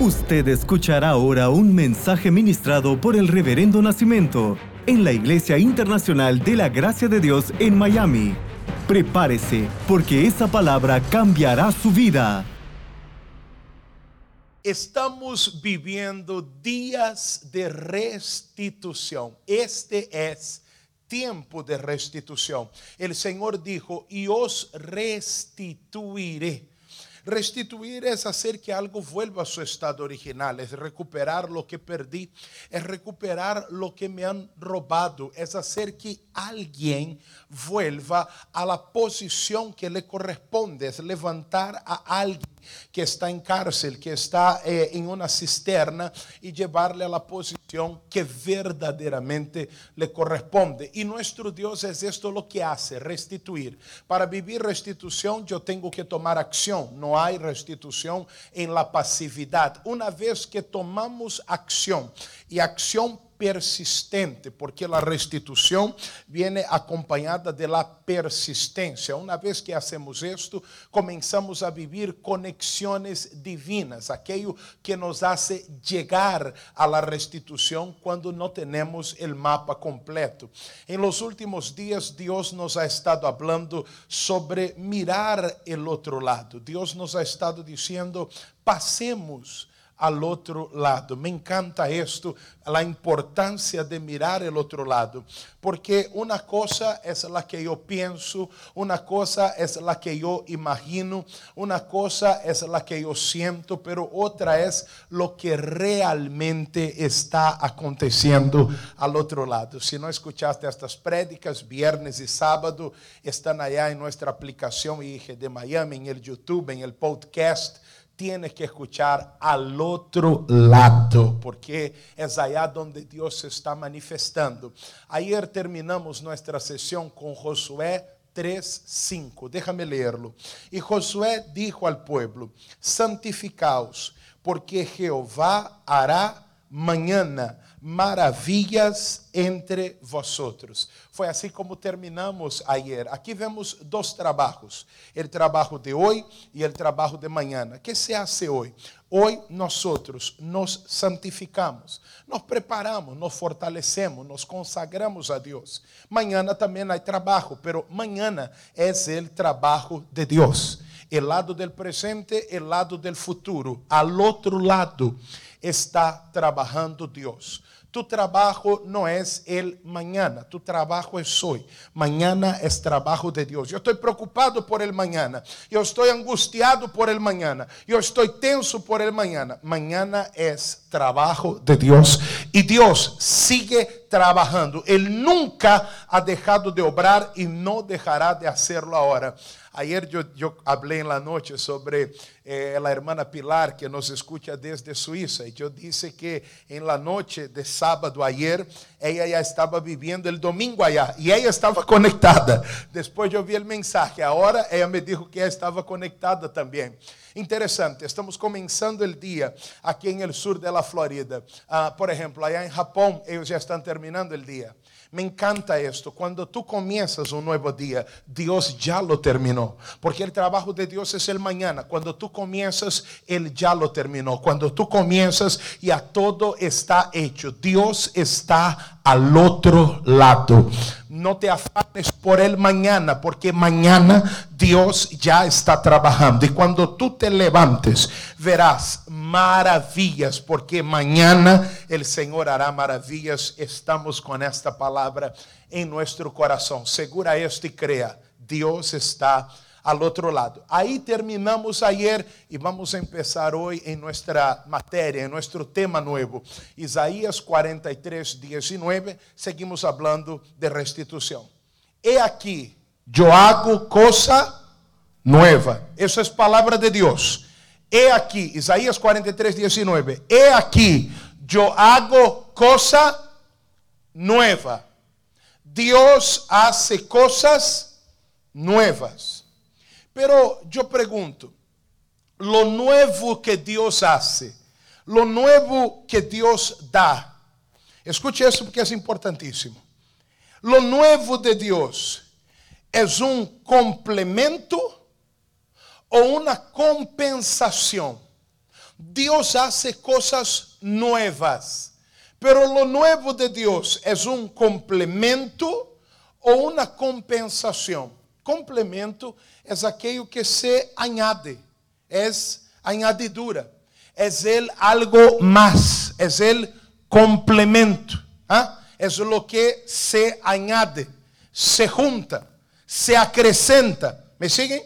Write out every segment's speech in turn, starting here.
Usted escuchará ahora un mensaje ministrado por el Reverendo Nacimiento en la Iglesia Internacional de la Gracia de Dios en Miami. Prepárese, porque esa palabra cambiará su vida. Estamos viviendo días de restitución. Este es tiempo de restitución. El Señor dijo, y os restituiré. Restituir es hacer que algo vuelva a su estado original, es recuperar lo que perdí, es recuperar lo que me han robado, es hacer que alguien vuelva a la posición que le corresponde, es levantar a alguien que está en cárcel, que está eh, en una cisterna y llevarle a la posición que verdaderamente le corresponde. Y nuestro Dios es esto lo que hace, restituir. Para vivir restitución yo tengo que tomar acción, no hay restitución en la pasividad. Una vez que tomamos acción y acción persistente, porque a restituição viene acompañada de la persistência. Uma vez que hacemos isto, começamos a vivir conexões divinas, aquello que nos hace llegar a la restituição quando não temos o mapa completo. Em los últimos dias, Deus nos ha estado hablando sobre mirar el outro lado. Deus nos ha estado dizendo, passemos al otro lado. Me encanta esto, la importancia de mirar el otro lado, porque una cosa es la que yo pienso, una cosa es la que yo imagino, una cosa es la que yo siento, pero otra es lo que realmente está aconteciendo al otro lado. Si no escuchaste estas prédicas, viernes y sábado, están allá en nuestra aplicación IG de Miami, en el YouTube, en el podcast tienes que escuchar al otro lado, porque es allá donde Dios se está manifestando. Ayer terminamos nuestra sesión con Josué 3:5. Déjame leerlo. Y Josué dijo al pueblo: Santificaos, porque Jehová hará mañana maravillas entre vosotros. Foi assim como terminamos ayer. Aqui vemos dois trabalhos: o trabalho de hoje e o trabalho de manhã. que se hace hoje? Hoje nós nos santificamos, nos preparamos, nos fortalecemos, nos consagramos a Deus. Manhã também há trabalho, pero manhã é o trabalho de Deus. El lado del presente, el lado del futuro. Al outro lado está trabalhando Deus. Tu trabajo no es el mañana, tu trabajo es hoy. Mañana es trabajo de Dios. Yo estoy preocupado por el mañana. Yo estoy angustiado por el mañana. Yo estoy tenso por el mañana. Mañana es trabajo de Dios. Y Dios sigue trabajando. Él nunca ha dejado de obrar y no dejará de hacerlo ahora. Ayer yo, yo, hablé en la noche sobre eh, la hermana Pilar que nos escucha desde Suiza y yo dije que en la noche de sábado ayer ella ya estaba viviendo el domingo allá y ella estaba conectada. Después yo vi el mensaje, ahora ella me dijo que ella estaba conectada también. Interessante, estamos começando o dia aqui sur de la Florida. Uh, por exemplo, allá em Japão, eles já estão terminando o dia. Me encanta esto. Cuando tú comienzas un nuevo día, Dios ya lo terminó. Porque el trabajo de Dios es el mañana. Cuando tú comienzas, Él ya lo terminó. Cuando tú comienzas, ya todo está hecho. Dios está al otro lado. No te afanes por el mañana, porque mañana Dios ya está trabajando. Y cuando tú te levantes, verás maravillas, porque mañana el Señor hará maravillas. Estamos con esta palabra en nuestro corazón. Segura esto y crea, Dios está al otro lado. Ahí terminamos ayer y vamos a empezar hoy en nuestra materia, en nuestro tema nuevo. Isaías 43, 19, seguimos hablando de restitución. He aquí, yo hago cosa nueva. Eso es palabra de Dios. He aquí, Isaías 43, 19. He aquí, yo hago cosa nueva. Dios hace cosas nuevas. Pero yo pregunto, lo nuevo que Dios hace, lo nuevo que Dios da, escute isso porque é importantíssimo. Lo nuevo de Deus é um complemento ou uma compensação. Dios hace cosas nuevas, pero lo nuevo de Dios es un complemento o una compensación. Complemento es aquello que se añade, es añadidura, es el algo más, es el complemento, ¿ah? es lo que se añade, se junta, se acrescenta. ¿Me siguen?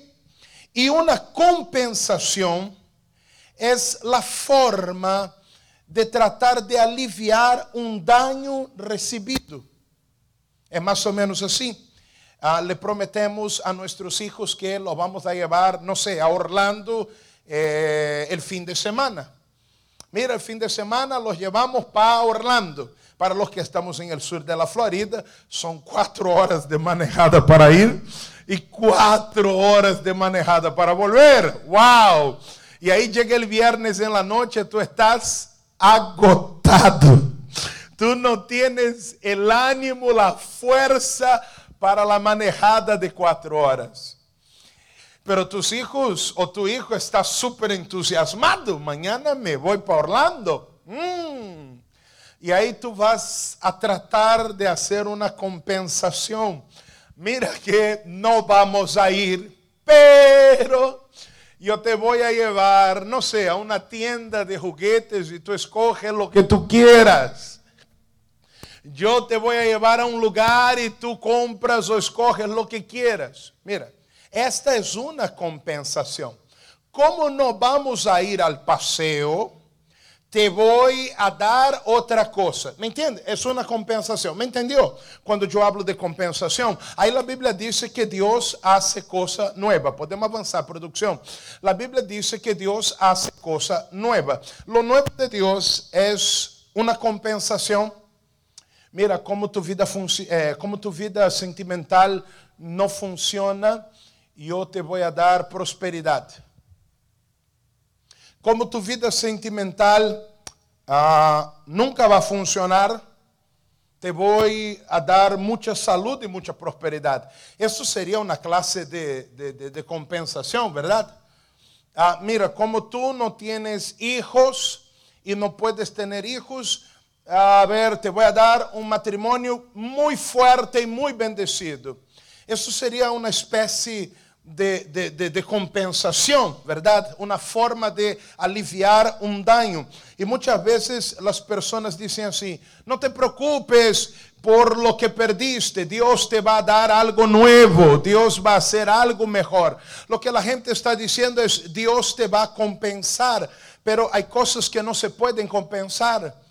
Y una compensación es la forma de tratar de aliviar un daño recibido. Es más o menos así. Ah, le prometemos a nuestros hijos que lo vamos a llevar, no sé, a Orlando eh, el fin de semana. Mira, el fin de semana los llevamos para Orlando. Para los que estamos en el sur de la Florida, son cuatro horas de manejada para ir y cuatro horas de manejada para volver. ¡Wow! Y ahí llega el viernes en la noche, tú estás agotado. Tú no tienes el ánimo, la fuerza para la manejada de cuatro horas. Pero tus hijos o tu hijo está súper entusiasmado. Mañana me voy para Orlando. Mm. Y ahí tú vas a tratar de hacer una compensación. Mira que no vamos a ir, pero yo te voy a llevar, no sé, a una tienda de juguetes y tú escoges lo que tú quieras. Yo te voy a llevar a un lugar y tú compras o escoges lo que quieras. Mira, esta es una compensación. ¿Cómo no vamos a ir al paseo? te voy a dar otra cosa. ¿Me entiende? Es una compensación. ¿Me entendió? Cuando yo hablo de compensación, ahí la Biblia dice que Dios hace cosa nueva. Podemos avanzar, producción. La Biblia dice que Dios hace cosa nueva. Lo nuevo de Dios es una compensación. Mira como tu vida, eh, como tu vida sentimental no funciona, yo te voy a dar prosperidad como tu vida sentimental ah, nunca vai funcionar, te vou a dar muita saúde e muita prosperidade. Isso seria uma classe de, de, de, de compensação, verdade? Ah, mira, como tu não tienes hijos e não puedes ter hijos, A ver, te voy a dar un matrimonio muy fuerte y muy bendecido. Eso sería una especie de, de, de, compensación, ¿verdad? Una forma de aliviar un daño. Y muchas veces las personas dicen así, no te preocupes por lo que perdiste, Dios te va a dar algo nuevo, Dios va a hacer algo mejor. Lo que la gente está diciendo es, Dios te va a compensar, pero hay cosas que no se pueden compensar.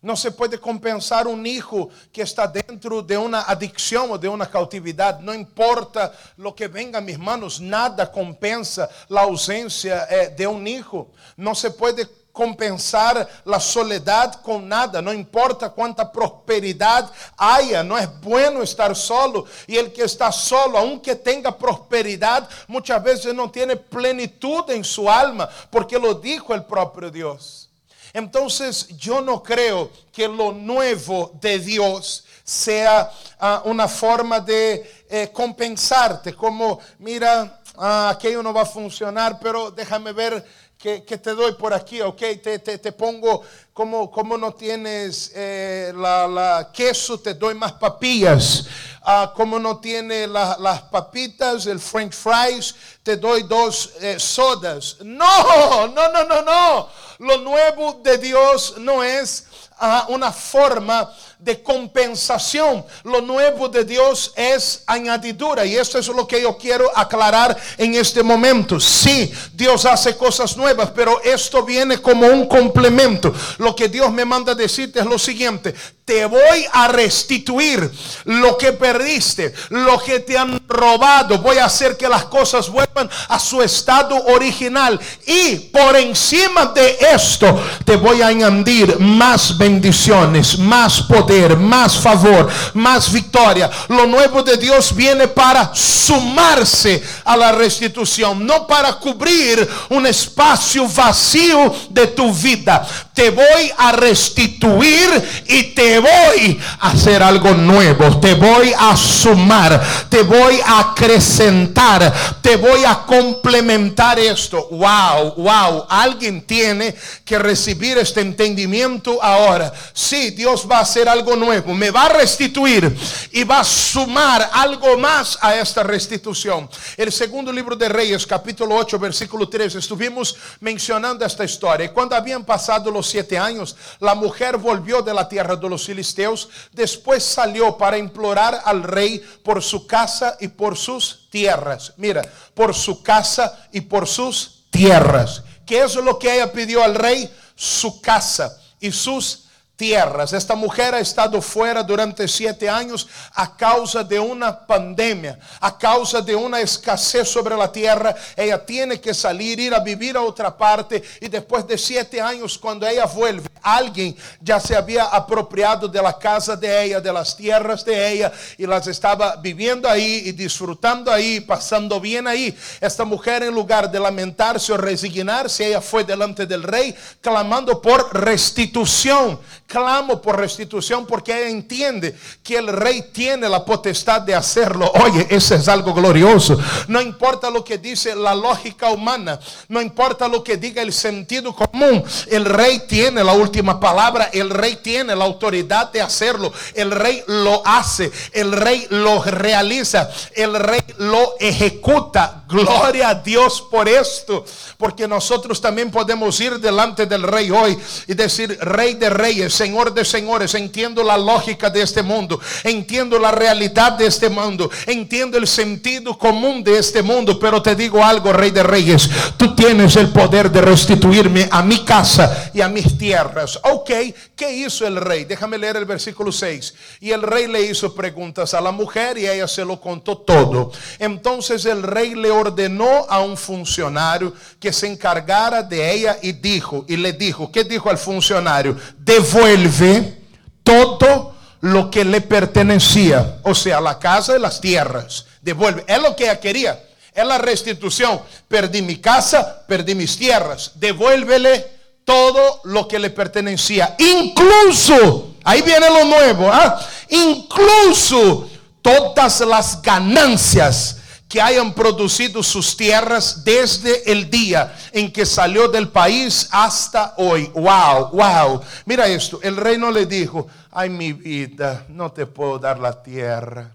Não se pode compensar um hijo que está dentro de uma adicção ou de uma cautividade. Não importa lo que venga, mis manos, nada compensa a ausência eh, de um hijo. Não se pode compensar a soledad com nada, não importa quanta prosperidade haya, não é bueno estar solo. E ele que está solo, aunque tenha prosperidade, muitas vezes não tem plenitude em sua alma, porque lo dijo el próprio Deus. Entonces yo no creo que lo nuevo de Dios sea uh, una forma de eh, compensarte, como mira, uh, aquello no va a funcionar, pero déjame ver que, que, te doy por aquí, ok, te, te, te pongo como, como, no tienes eh, la, queso, te doy más papillas. Uh, como no tiene la, las papitas, el french fries, te doy dos eh, sodas. No, no, no, no, no. Lo nuevo de Dios no es uh, una forma de compensación. Lo nuevo de Dios es añadidura. Y esto es lo que yo quiero aclarar en este momento. Sí, Dios hace cosas nuevas, pero esto viene como un complemento. Que Dios me manda decirte es lo siguiente. Te voy a restituir lo que perdiste, lo que te han robado. Voy a hacer que las cosas vuelvan a su estado original. Y por encima de esto, te voy a añadir más bendiciones, más poder más favor, más victoria. Lo nuevo de Dios viene para sumarse a la restitución, no para cubrir un espacio vacío de tu vida. te voy a restituir y te voy a hacer algo nuevo. Te voy a sumar, te voy a acrecentar, te voy a complementar esto. Wow, wow. Alguien tiene que recibir este entendimiento ahora. Sí, Dios va a hacer algo nuevo. Me va a restituir y va a sumar algo más a esta restitución. El segundo libro de Reyes, capítulo 8, versículo 3. Estuvimos mencionando esta historia. Cuando habían pasado los siete años, la mujer volvió de la tierra de los filisteos. Después salió para implorar al rey por su casa y por sus tierras. Mira, por su casa y por sus tierras. ¿Qué es lo que ella pidió al rey? Su casa y sus tierras. Esta mujer ha estado fuera durante siete años a causa de una pandemia, a causa de una escasez sobre la tierra. Ella tiene que salir, ir a vivir a otra parte y después de siete años cuando ella vuelve, alguien ya se había apropiado de la casa de ella, de las tierras de ella y las estaba viviendo ahí y disfrutando ahí, pasando bien ahí. Esta mujer en lugar de lamentarse o resignarse, ella fue delante del rey clamando por restitución clamo por restitución porque entiende que el rey tiene la potestad de hacerlo. Oye, eso es algo glorioso. No importa lo que dice la lógica humana, no importa lo que diga el sentido común, el rey tiene la última palabra, el rey tiene la autoridad de hacerlo, el rey lo hace, el rey lo realiza, el rey lo ejecuta. Gloria a Dios por esto, porque nosotros también podemos ir delante del rey hoy y decir, rey de reyes, Señor de señores, entiendo la lógica de este mundo, entiendo la realidad de este mundo, entiendo el sentido común de este mundo, pero te digo algo, Rey de Reyes, tú tienes el poder de restituirme a mi casa y a mis tierras. Ok, ¿qué hizo el rey? Déjame leer el versículo 6. Y el rey le hizo preguntas a la mujer y ella se lo contó todo. Entonces el rey le ordenó a un funcionario que se encargara de ella y dijo, y le dijo, ¿qué dijo al funcionario? Devuelve todo lo que le pertenecía, o sea, la casa y las tierras. Devuelve, es lo que ella quería, es la restitución. Perdí mi casa, perdí mis tierras. Devuélvele todo lo que le pertenecía, incluso, ahí viene lo nuevo, ¿ah? incluso todas las ganancias que hayan producido sus tierras desde el día en que salió del país hasta hoy. Wow, wow. Mira esto, el rey no le dijo, ay mi vida, no te puedo dar la tierra.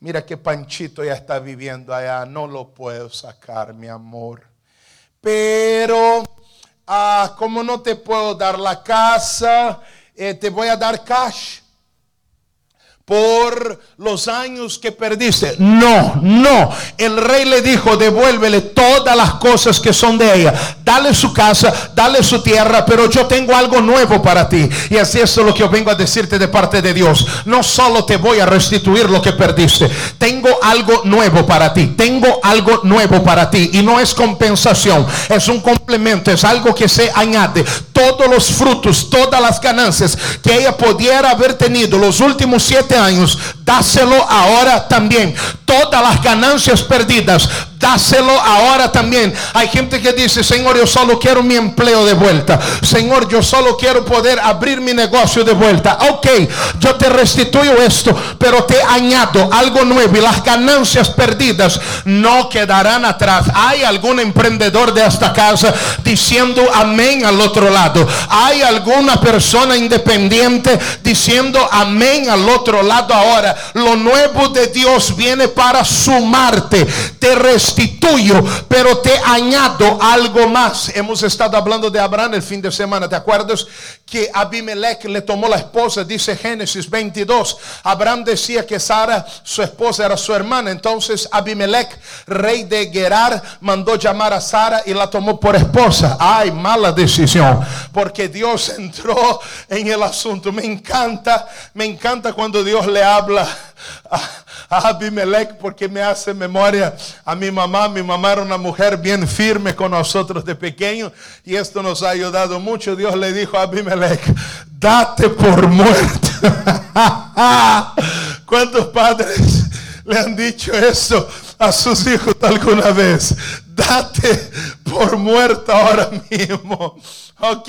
Mira que Panchito ya está viviendo allá, no lo puedo sacar, mi amor. Pero, ah, como no te puedo dar la casa, eh, te voy a dar cash por los años que perdiste. No, no. El rey le dijo, devuélvele todas las cosas que son de ella. Dale su casa, dale su tierra, pero yo tengo algo nuevo para ti. Y así es lo que yo vengo a decirte de parte de Dios. No solo te voy a restituir lo que perdiste. Tengo algo nuevo para ti. Tengo algo nuevo para ti. Y no es compensación, es un complemento, es algo que se añade. Todos los frutos, todas las ganancias que ella pudiera haber tenido los últimos siete años, dáselo ahora también. Todas las ganancias perdidas, dáselo ahora también. Hay gente que dice, Señor, yo solo quiero mi empleo de vuelta. Señor, yo solo quiero poder abrir mi negocio de vuelta. Ok, yo te restituyo esto, pero te añado algo nuevo y las ganancias perdidas no quedarán atrás. Hay algún emprendedor de esta casa diciendo amén al otro lado. Hay alguna persona independiente diciendo amén al otro lado ahora. Lo nuevo de Dios viene para sumarte. Te pero te añado algo más. Hemos estado hablando de Abraham el fin de semana. ¿Te acuerdas que Abimelech le tomó la esposa? Dice Génesis 22. Abraham decía que Sara, su esposa, era su hermana. Entonces Abimelech, rey de Gerar, mandó llamar a Sara y la tomó por esposa. Ay, mala decisión. Porque Dios entró en el asunto. Me encanta, me encanta cuando Dios le habla a Abimelech porque me hace memoria a mi mamá. Mi mamá era una mujer bien firme con nosotros de pequeño y esto nos ha ayudado mucho. Dios le dijo a Abimelech, date por muerto. ¿Cuántos padres le han dicho eso a sus hijos alguna vez? Date por muerto ahora mismo. Ok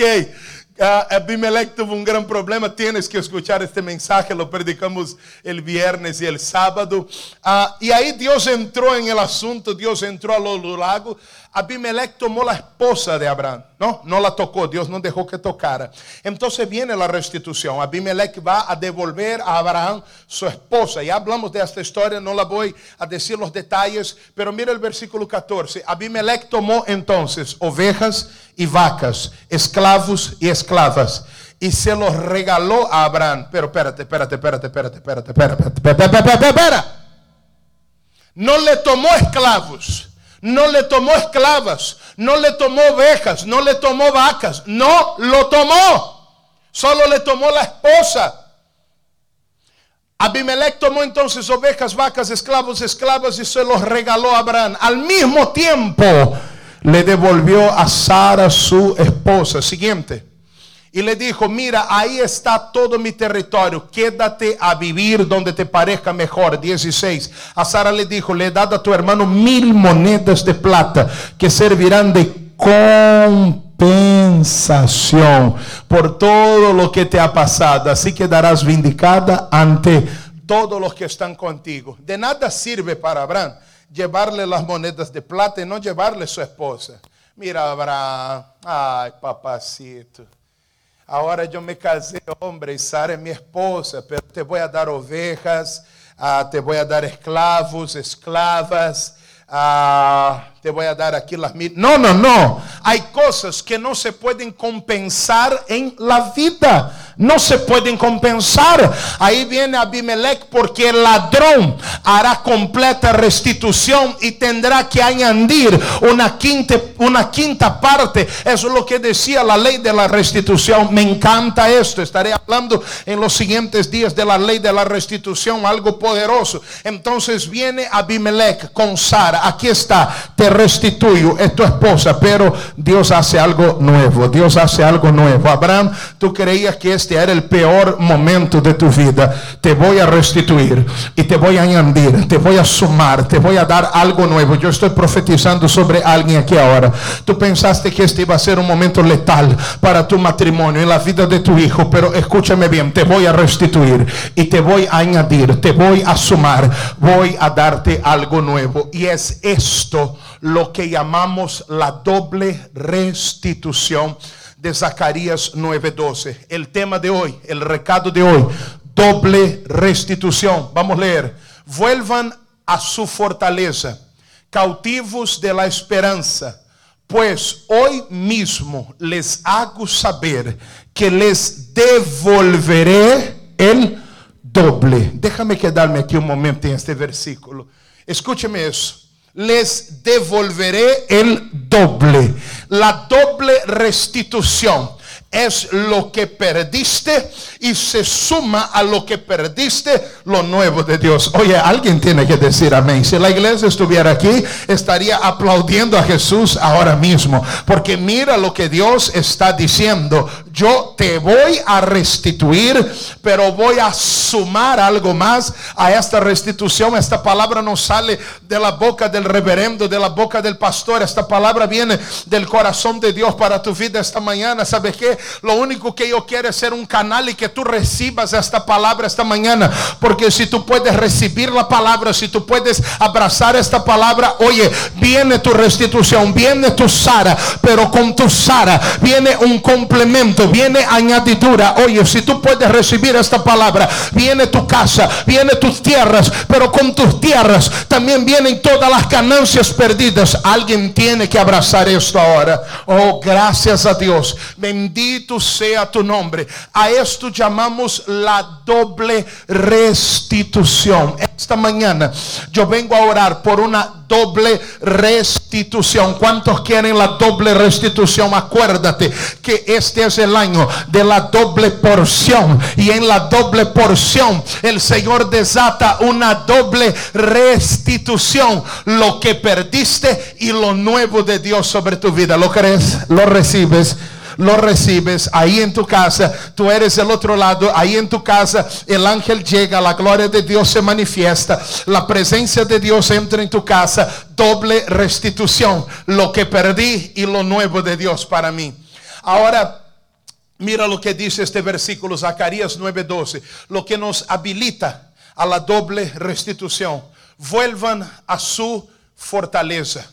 Abimelech tuvo un gran problema. Tienes que escuchar este mensaje. Lo predicamos el viernes y el sábado. Uh, y ahí Dios entró en el asunto. Dios entró a los lagos. Abimelech tomó la esposa de Abraham. No, no la tocó. Dios no dejó que tocara. Entonces viene la restitución. Abimelech va a devolver a Abraham su esposa. Ya hablamos de esta historia. No la voy a decir los detalles. Pero mira el versículo 14. Abimelech tomó entonces ovejas y vacas, esclavos y esclavas. Y se los regaló a Abraham. Pero espérate, espérate, espérate, espérate, espérate, espérate, espérate, espérate, espérate. No le tomó esclavos, no le tomó esclavas, no le tomó ovejas, no le tomó vacas, no lo tomó. Solo le tomó la esposa. Abimelech tomó entonces ovejas, vacas, esclavos, esclavas y se los regaló a Abraham. Al mismo tiempo, le devolvió a Sara su esposa. Siguiente. Y le dijo, mira, ahí está todo mi territorio, quédate a vivir donde te parezca mejor. 16. A Sara le dijo, le he dado a tu hermano mil monedas de plata que servirán de compensación por todo lo que te ha pasado. Así quedarás vindicada ante todos los que están contigo. De nada sirve para Abraham llevarle las monedas de plata y no llevarle su esposa. Mira, Abraham, ay, papacito. a hora de eu me casar, homem, Sara é minha esposa, pero te vou dar ovejas, ah, te vou dar esclavos, esclavas, ah, te voy a dar aquí las mil. No, no, no. Hay cosas que no se pueden compensar en la vida. No se pueden compensar. Ahí viene Abimelech porque el ladrón hará completa restitución y tendrá que añadir una quinta, una quinta parte. Eso es lo que decía la ley de la restitución. Me encanta esto. Estaré hablando en los siguientes días de la ley de la restitución, algo poderoso. Entonces viene Abimelech con Sara. Aquí está. Te restituyo. Es tu esposa, pero Dios hace algo nuevo. Dios hace algo nuevo. Abraham, tú creías que este era el peor momento de tu vida. Te voy a restituir y te voy a añadir, te voy a sumar, te voy a dar algo nuevo. Yo estoy profetizando sobre alguien aquí ahora. Tú pensaste que este iba a ser un momento letal para tu matrimonio, en la vida de tu hijo, pero escúchame bien, te voy a restituir y te voy a añadir, te voy a sumar, voy a darte algo nuevo. Y es esto lo que llamamos la doble restitución de Zacarías 9:12. El tema de hoy, el recado de hoy, doble restitución. Vamos a leer. Vuelvan a su fortaleza, cautivos de la esperanza, pues hoy mismo les hago saber que les devolveré el doble. Déjame quedarme aquí un momento en este versículo. Escúcheme eso les devolveré el doble. La doble restitución es lo que perdiste y se suma a lo que perdiste lo nuevo de Dios. Oye, alguien tiene que decir amén. Si la iglesia estuviera aquí, estaría aplaudiendo a Jesús ahora mismo. Porque mira lo que Dios está diciendo. Yo te voy a restituir, pero voy a sumar algo más a esta restitución. Esta palabra no sale de la boca del reverendo, de la boca del pastor. Esta palabra viene del corazón de Dios para tu vida esta mañana. ¿Sabes qué? Lo único que yo quiero es ser un canal y que tú recibas esta palabra esta mañana. Porque si tú puedes recibir la palabra, si tú puedes abrazar esta palabra, oye, viene tu restitución, viene tu Sara, pero con tu Sara viene un complemento, viene añadidura. Oye, si tú puedes recibir esta palabra, viene tu casa, viene tus tierras, pero con tus tierras también vienen todas las ganancias perdidas. Alguien tiene que abrazar esto ahora. Oh, gracias a Dios. Bendito sea tu nombre. A esto llamamos la doble restitución. Esta mañana yo vengo a orar por una doble restitución. ¿Cuántos quieren la doble restitución? Acuérdate que este es el año de la doble porción. Y en la doble porción el Señor desata una doble restitución. Lo que perdiste y lo nuevo de Dios sobre tu vida. ¿Lo crees? ¿Lo recibes? Lo recibes ahí en tu casa, tú eres el otro lado, ahí en tu casa el ángel llega, la gloria de Dios se manifiesta, la presencia de Dios entra en tu casa, doble restitución, lo que perdí y lo nuevo de Dios para mí. Ahora, Mira lo que dice este versículo, Zacarías 9:12, lo que nos habilita a la doble restitución. Vuelvan a su fortaleza.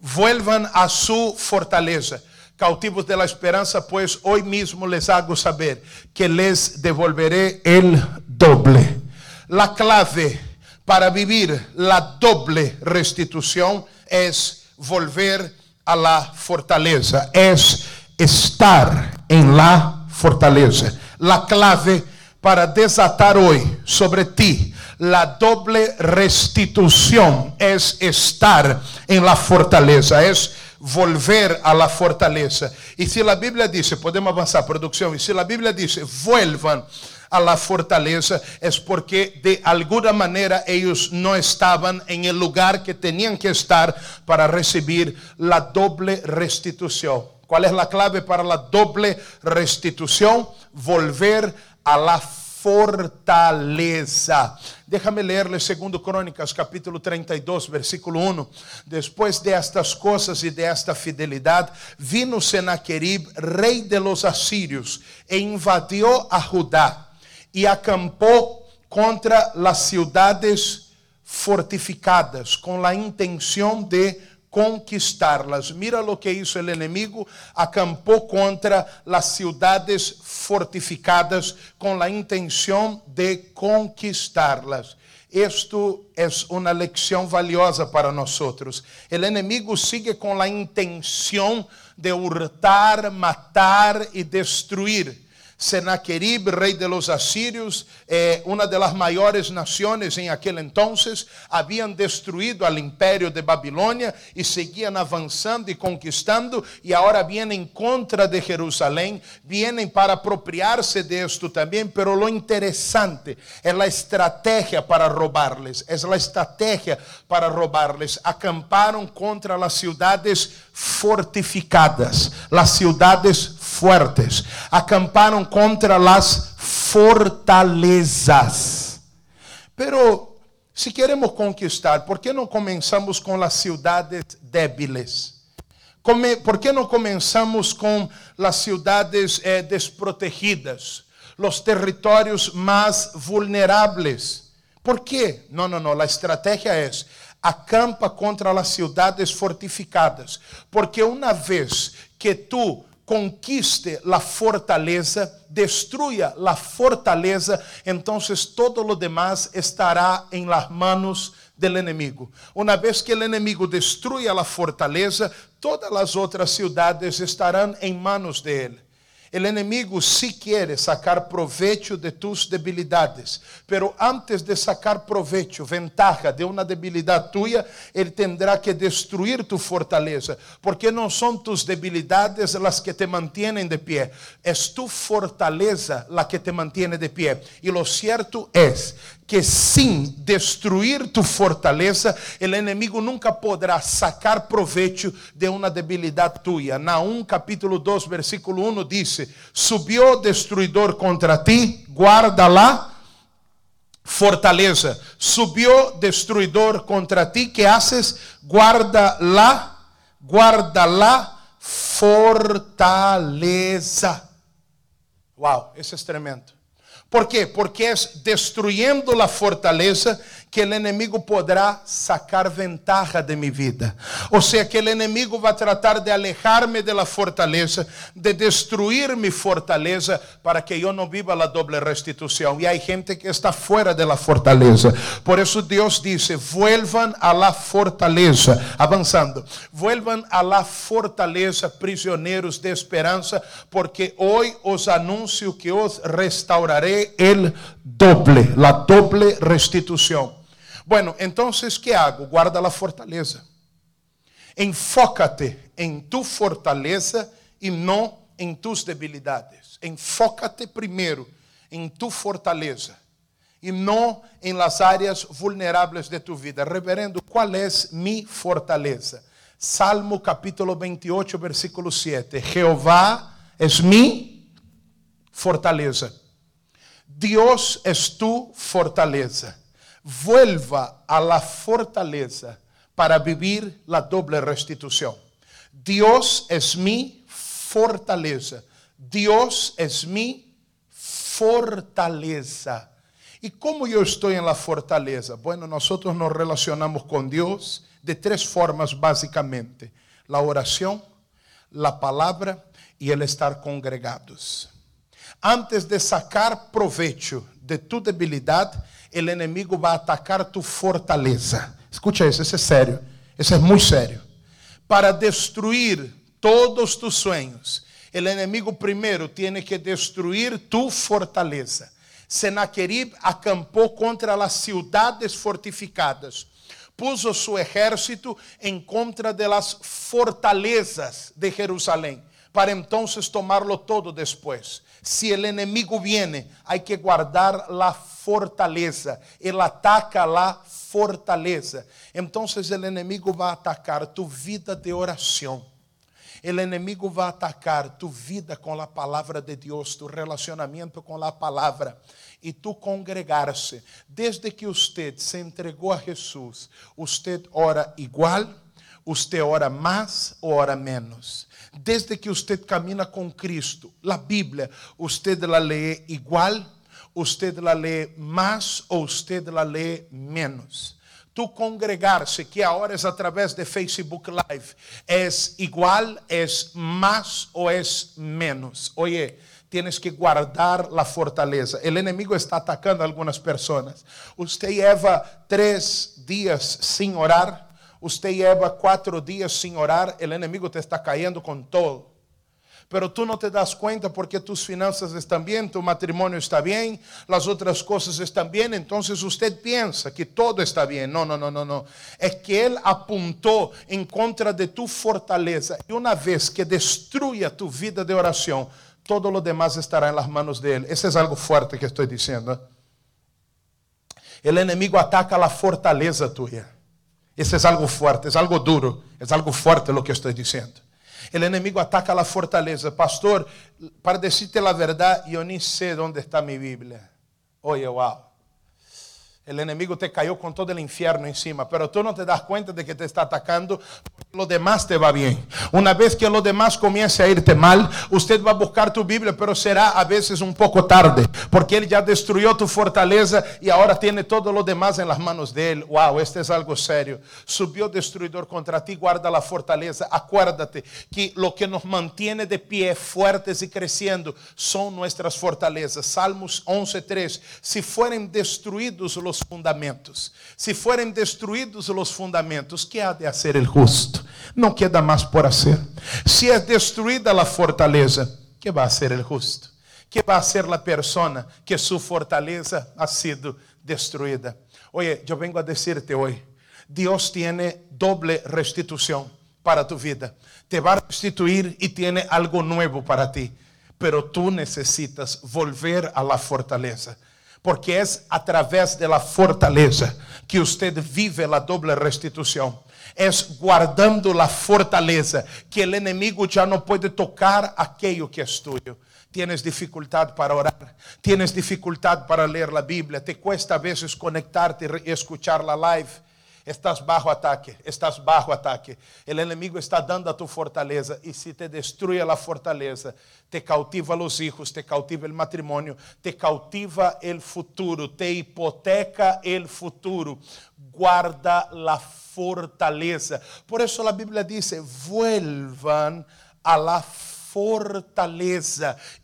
Vuelvan a su fortaleza. Cautivos de la esperanza, pues hoy mismo les hago saber que les devolveré el doble. La clave para vivir la doble restitución es volver a la fortaleza, es estar en la fortaleza. La clave para desatar hoy sobre ti la doble restitución es estar en la fortaleza, es volver a la fortaleza. Y si la Biblia dice, podemos avanzar, producción, y si la Biblia dice, vuelvan a la fortaleza, es porque de alguna manera ellos no estaban en el lugar que tenían que estar para recibir la doble restitución. ¿Cuál es la clave para la doble restitución? Volver a la fortaleza. Déjame leerle segundo Crónicas, capítulo 32, versículo 1. Después de estas cosas y de esta fidelidad, vino Senaquerib, rey de los asirios, e invadió a Judá y acampó contra las ciudades fortificadas con la intención de conquistarlas. Mira lo que hizo el enemigo, acampó contra las ciudades fortificadas con la intención de conquistarlas. Esto es una lección valiosa para nosotros. El enemigo sigue con la intención de hurtar, matar y destruir. Senaquerib, rei de los asirios, eh, una de las mayores naciones en aquel entonces, habían destruido al imperio de Babilonia y seguían avanzando y conquistando y ahora vienen en contra de Jerusalén, vienen para apropiarse de esto también, pero lo interesante es la estrategia para robarles, es la estrategia para robarles. Acamparon contra las ciudades fortificadas, las ciudades fuertes, acamparam contra las fortalezas. Pero se queremos conquistar, por que não começamos com as cidades débiles? ¿Por que não começamos com as cidades eh, desprotegidas, os territórios mais vulneráveis? ¿Por quê? Não, não, não. A estratégia é acampa contra as cidades fortificadas, porque uma vez que tu conquiste la fortaleza, destruya la fortaleza, entonces todo lo demás estará en las manos del enemigo. Una vez que el enemigo destruya la fortaleza, todas las otras ciudades estarán en manos de él. El enemigo sí quiere sacar provecho de tus debilidades, pero antes de sacar provecho, ventaja de una debilidad tuya, él tendrá que destruir tu fortaleza, porque no son tus debilidades las que te mantienen de pie, es tu fortaleza la que te mantiene de pie. Y lo cierto es que sin destruir tu fortaleza, el enemigo nunca podrá sacar provecho de una debilidad tuya. Naum capítulo 2, versículo 1 dice, subió destruidor contra ti, guarda la fortaleza. Subió destruidor contra ti, ¿qué haces? Guarda la, guarda la fortaleza. Wow, ese es tremendo. ¿Por quê? Porque é destruyendo a fortaleza que o inimigo poderá sacar ventaja de minha vida. Ou seja, que o inimigo vai tratar de alejar-me de la fortaleza, de destruir mi fortaleza, para que eu não viva a doble restituição. E há gente que está fora de la fortaleza. Por isso Deus disse: vuelvan a la fortaleza. Avançando, vuelvan a la fortaleza, prisioneiros de esperança, porque hoje os anuncio que os restaurarei el doble, la doble restitución. Bueno, entonces, ¿qué hago? Guarda la fortaleza. Enfócate en tu fortaleza y no en tus debilidades. Enfócate primero en tu fortaleza y no en las áreas vulnerables de tu vida. Reverendo, ¿cuál es mi fortaleza? Salmo capítulo 28, versículo 7. Jehová es mi fortaleza. Dios es tu fortaleza. Vuelva a la fortaleza para vivir la doble restitución. Dios es mi fortaleza. Dios es mi fortaleza. ¿Y cómo yo estoy en la fortaleza? Bueno, nosotros nos relacionamos con Dios de tres formas básicamente. La oración, la palabra y el estar congregados. Antes de sacar provecho de tu debilidad, el enemigo va a atacar tu fortaleza. Escucha eso, eso es serio. Eso es muy serio. Para destruir todos tus sueños, el enemigo primero tiene que destruir tu fortaleza. Senaquerib acampou contra as cidades fortificadas, puso su ejército em contra de las fortalezas de Jerusalém, para entonces tomarlo todo después. Si el enemigo viene, hay que guardar la fortaleza. Ele ataca la fortaleza. Entonces el enemigo va a atacar tu vida de oração El enemigo vai atacar tu vida com a palavra de Deus, tu relacionamento com a palavra e tu congregar-se. Desde que você se entregou a Jesus, você ora igual, você ora mais ou ora menos. Desde que você camina com Cristo, a Bíblia, você la lê igual, você la lê mais ou você la lê menos tu congregar-se, que agora é através de Facebook Live, é igual, é mais ou é menos? Oye, tienes que guardar a fortaleza. O inimigo está atacando algumas pessoas. Você leva três dias sem orar, você leva quatro dias sem orar, o inimigo te está caindo com todo pero tú no te das cuenta porque tus finanzas están bien, tu matrimonio está bien, las otras cosas están bien, entonces usted piensa que todo está bien. No, no, no, no, no. Es que Él apuntó en contra de tu fortaleza y una vez que destruya tu vida de oración, todo lo demás estará en las manos de Él. Ese es algo fuerte que estoy diciendo. El enemigo ataca la fortaleza tuya. Ese es algo fuerte, es algo duro, es algo fuerte lo que estoy diciendo. El enemigo ataca la fortaleza. Pastor, para decirte la verdad, yo ni sé dónde está mi Biblia. Oye, wow. El enemigo te cayó con todo el infierno encima, pero tú no te das cuenta de que te está atacando lo demás te va bien. Una vez que lo demás comience a irte mal, usted va a buscar tu Biblia, pero será a veces un poco tarde, porque Él ya destruyó tu fortaleza y ahora tiene todo lo demás en las manos de Él. Wow, este es algo serio. Subió destruidor contra ti, guarda la fortaleza. Acuérdate que lo que nos mantiene de pie, fuertes y creciendo, son nuestras fortalezas. Salmos 11.3. Si fueren destruidos los fundamentos, si fueren destruidos los fundamentos, ¿qué ha de hacer el justo? não queda mais por hacer. Se é destruída a fortaleza, que vai ser o justo? Que vai ser a persona que sua fortaleza ha sido destruída? Oye, eu vengo a decirte hoje, Deus tiene doble restituição para tu vida. Te va a restituir e tiene algo nuevo para ti. Pero tú necesitas volver a la fortaleza. Porque é através de la fortaleza que usted vive a doble restituição é guardando a fortaleza, que o inimigo já não pode tocar aquilo que é tuyo. Tienes dificuldade para orar, tienes dificuldade para ler a Bíblia, te cuesta a vezes conectarte e escuchar la live. Estás bajo ataque, estás bajo ataque. O inimigo está dando a tu fortaleza e se te destrui a fortaleza, te cautiva os hijos, te cautiva o matrimônio, te cautiva o futuro, te hipoteca o futuro. Guarda a fortaleza. Por isso a Bíblia diz: vuelvan a la fortaleza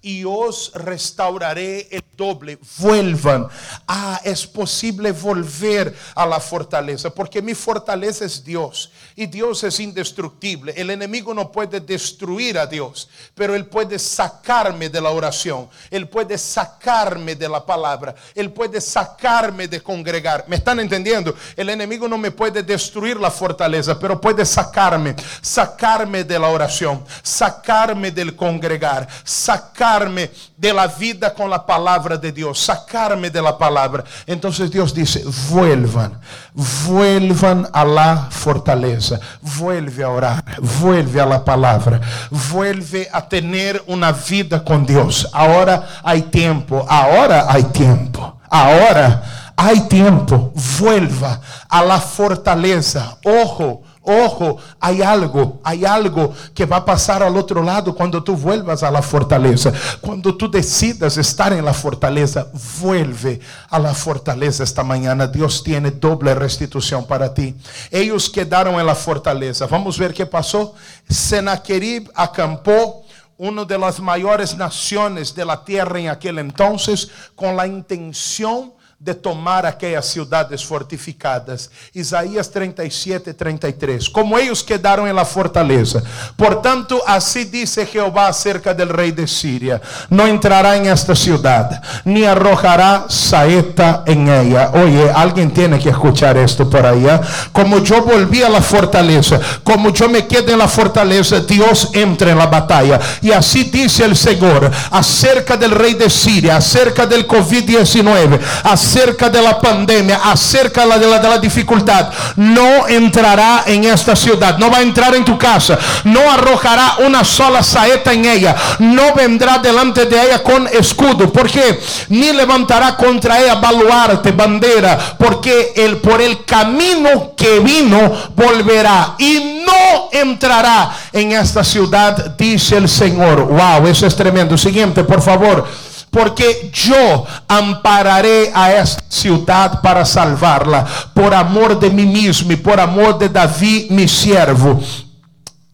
e os restauraré el doble. Vuelvan. Ah, é possível volver a la fortaleza, porque mi fortaleza é Deus e Deus é indestructible. El enemigo não pode destruir a Deus, pero Ele pode sacarme de la oração, Ele pode sacarme de la palavra, Ele pode sacarme de congregar. ¿Me están entendiendo? El enemigo não me pode destruir la fortaleza, pero pode sacarme, sacarme de la oração, sacarme del congregar, sacarme de la vida con la palabra de Dios, sacarme de la palabra. Entonces Dios dice, vuelvan, vuelvan a la fortaleza, vuelve a orar, vuelve a la palabra, vuelve a tener una vida con Dios. Ahora hay tiempo, ahora hay tiempo, ahora hay tiempo, vuelva a la fortaleza. Ojo, Ojo, hay algo, hay algo que va a pasar al otro lado cuando tú vuelvas a la fortaleza. Cuando tú decidas estar en la fortaleza, vuelve a la fortaleza esta mañana. Dios tiene doble restitución para ti. Ellos quedaron en la fortaleza. Vamos a ver qué pasó. Senaquerib acampó una de las mayores naciones de la tierra en aquel entonces con la intención de tomar aquellas ciudades fortificadas. Isaías 37, 33. Como ellos quedaron en la fortaleza. Por tanto, así dice Jehová acerca del rey de Siria. No entrará en esta ciudad, ni arrojará saeta en ella. Oye, alguien tiene que escuchar esto por allá. Como yo volví a la fortaleza, como yo me quedé en la fortaleza, Dios entra en la batalla. Y así dice el Señor acerca del rey de Siria, acerca del COVID-19, acerca de la pandemia, acerca de la, de la dificultad, no entrará en esta ciudad, no va a entrar en tu casa, no arrojará una sola saeta en ella, no vendrá delante de ella con escudo, porque ni levantará contra ella baluarte, bandera, porque el, por el camino que vino volverá y no entrará en esta ciudad, dice el Señor. Wow, eso es tremendo. Siguiente, por favor porque yo ampararé a esta ciudad para salvarla, por amor de mí mismo y por amor de David, mi siervo.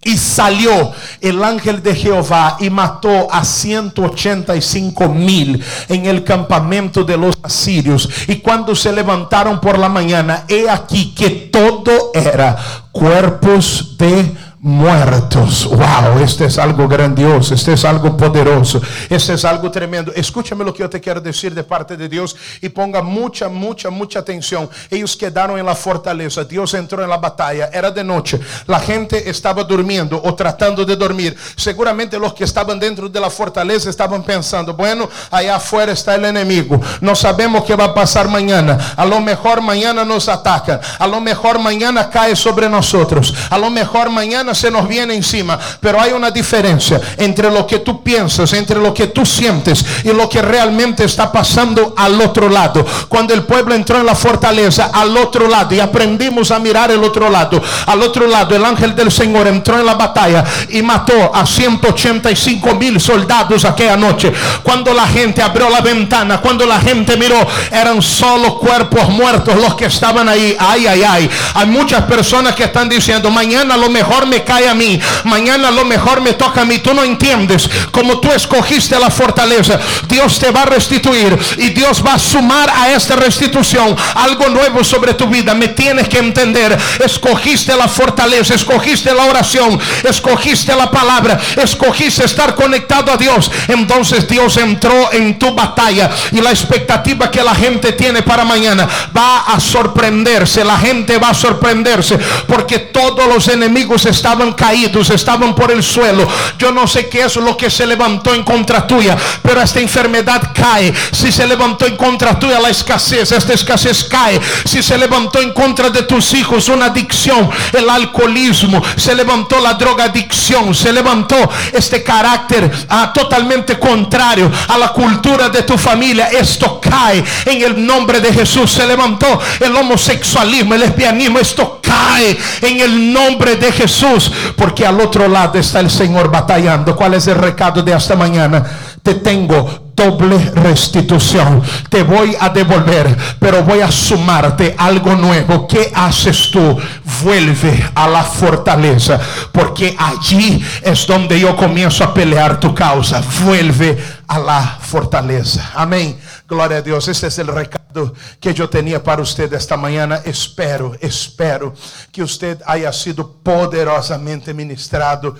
Y salió el ángel de Jehová y mató a 185 mil en el campamento de los asirios. Y cuando se levantaron por la mañana, he aquí que todo era cuerpos de muertos. Wow, este es algo grandioso, este es algo poderoso, este es algo tremendo. Escúchame lo que yo te quiero decir de parte de Dios y ponga mucha, mucha, mucha atención. Ellos quedaron en la fortaleza, Dios entró en la batalla, era de noche, la gente estaba durmiendo o tratando de dormir. Seguramente los que estaban dentro de la fortaleza estaban pensando, bueno, allá afuera está el enemigo, no sabemos qué va a pasar mañana, a lo mejor mañana nos atacan, a lo mejor mañana cae sobre nosotros, a lo mejor mañana se nos viene encima. Pero hay una diferencia entre lo que tú piensas, entre lo que tú sientes y lo que realmente está pasando al otro lado. Cuando el pueblo entró en la fortaleza, al otro lado, y aprendimos a mirar el otro lado, al otro lado, el ángel del Señor entró en la batalla y mató a 185 mil soldados aquella noche. Cuando la gente abrió la ventana, cuando la gente miró, eran solo cuerpos muertos los que estaban ahí. Ay, ay, ay. Hay muchas personas que están diciendo, mañana lo mejor me cae a mí. Mañana lo mejor me toca a mí. Tú no entiendes. Como tú escogiste la fortaleza, Dios te va a restituir. Y Dios va a sumar a esta restitución algo nuevo sobre tu vida. Me tienes que entender. Escogiste la fortaleza, escogiste la oración, escogiste la palabra, escogiste estar conectado a Dios. Entonces Dios entró en tu batalla. Y la expectativa que la gente tiene para mañana va a sorprenderse. La gente va a sorprenderse. Porque todos los enemigos están estaban caídos, estaban por el suelo. Yo no sé qué es lo que se levantó en contra tuya, pero esta enfermedad cae. Si se levantó en contra tuya la escasez, esta escasez cae. Si se levantó en contra de tus hijos una adicción, el alcoholismo, se levantó la drogadicción, se levantó este carácter ah, totalmente contrario a la cultura de tu familia. Esto cae en el nombre de Jesús. Se levantó el homosexualismo, el lesbianismo. Esto cae en el nombre de Jesús porque al otro lado está el Señor batallando. ¿Cuál es el recado de esta mañana? Te tengo doble restitución. Te voy a devolver, pero voy a sumarte algo nuevo. ¿Qué haces tú? Vuelve a la fortaleza, porque allí es donde yo comienzo a pelear tu causa. Vuelve a la fortaleza. Amén. Gloria a Dios. Este es el recado que yo tenía para usted esta mañana. Espero, espero que usted haya sido poderosamente ministrado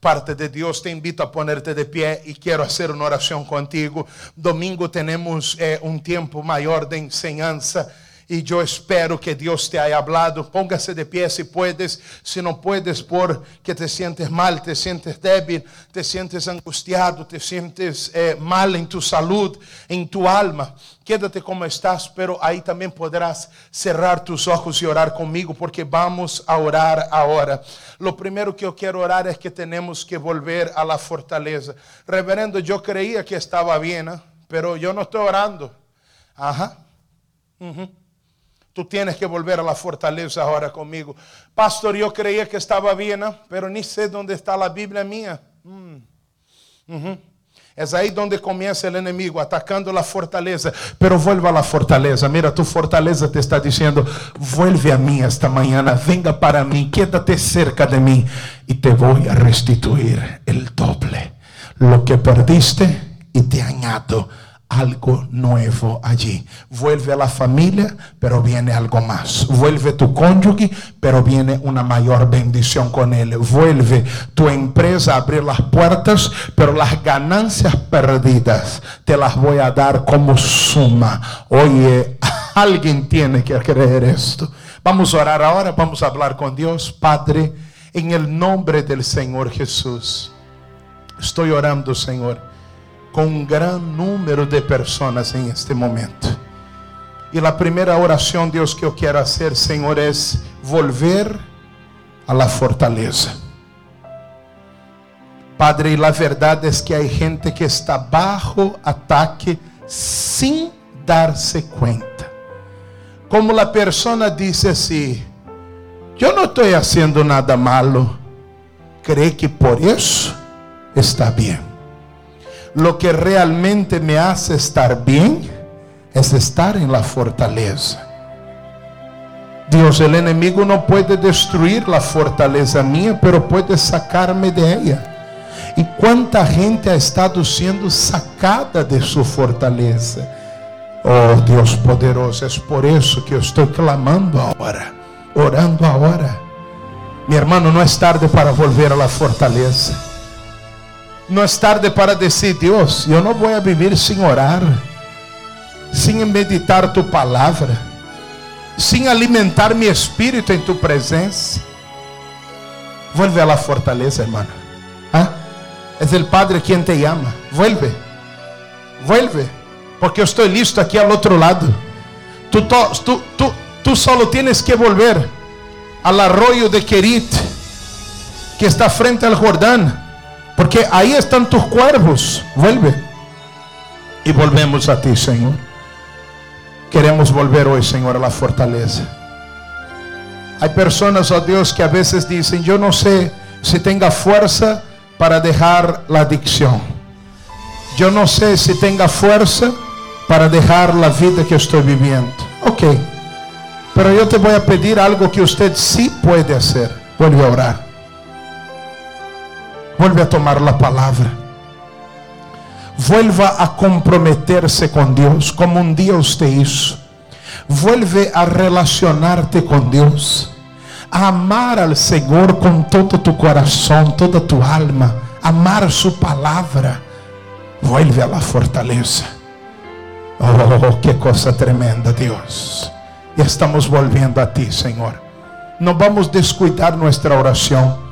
parte de Dios, te invito a ponerte de pie y quiero hacer una oración contigo. Domingo tenemos eh, un tiempo mayor de enseñanza y yo espero que Dios te haya hablado. Póngase de pie si puedes, si no puedes porque te sientes mal, te sientes débil, te sientes angustiado, te sientes eh, mal en tu salud, en tu alma. Quédate como estás, pero ahí también podrás cerrar tus ojos y orar conmigo porque vamos a orar ahora. Lo primero que yo quiero orar es que tenemos que volver a la fortaleza. Reverendo, yo creía que estaba bien, ¿eh? pero yo no estoy orando. Ajá. Tú tienes que volver a la fortaleza ahora conmigo. Pastor, yo creía que estaba bien, ¿no? pero ni sé dónde está la Biblia mía. Mm. Es ahí donde comienza el enemigo, atacando la fortaleza. Pero vuelva a la fortaleza. Mira, tu fortaleza te está diciendo, vuelve a mí esta mañana, venga para mí, quédate cerca de mí y te voy a restituir el doble. Lo que perdiste y te añado algo nuevo allí. Vuelve a la familia, pero viene algo más. Vuelve tu cónyuge, pero viene una mayor bendición con él. Vuelve tu empresa a abrir las puertas, pero las ganancias perdidas te las voy a dar como suma. Oye, alguien tiene que creer esto. Vamos a orar ahora, vamos a hablar con Dios, Padre, en el nombre del Señor Jesús. Estoy orando, Señor com um grande número de pessoas em este momento. E a primeira oração, Deus, que eu quero fazer, Senhor, é volver a la fortaleza. Padre, e a verdade é que há gente que está bajo ataque sem dar-se conta. Como a pessoa disse assim: Eu não estou fazendo nada malo. Cree que por isso está bem. Lo que realmente me hace estar bien es estar en la fortaleza. Dios, el enemigo no puede destruir la fortaleza mía, pero puede sacarme de ella. ¿Y cuánta gente ha estado siendo sacada de su fortaleza? Oh Dios poderoso, es por eso que yo estoy clamando ahora, orando ahora. Mi hermano, no es tarde para volver a la fortaleza. Não é tarde para dizer, Deus, eu não vou viver sem orar, sem meditar tu palavra, sem alimentar meu espírito em tu presença. Vuelve a la fortaleza, hermano. ¿Ah? Es el Padre quien te llama. Vuelve. Vuelve. Porque eu estou listo aqui ao outro lado. Tu, tu, tu, tu solo tienes que volver al arroyo de Querit, que está frente al Jordán. Porque ahí están tus cuervos. Vuelve. Y volvemos a ti, Señor. Queremos volver hoy, Señor, a la fortaleza. Hay personas, oh Dios, que a veces dicen, yo no sé si tenga fuerza para dejar la adicción. Yo no sé si tenga fuerza para dejar la vida que estoy viviendo. Ok. Pero yo te voy a pedir algo que usted sí puede hacer. Vuelve a orar. Vuelve a tomar la palabra. Vuelva a comprometerse con Dios como un día usted hizo. Vuelve a relacionarte con Dios. A amar al Señor con todo tu corazón, toda tu alma. Amar su palabra. Vuelve a la fortaleza. Oh, qué cosa tremenda, Dios. Estamos volviendo a ti, Señor. No vamos a descuidar nuestra oración.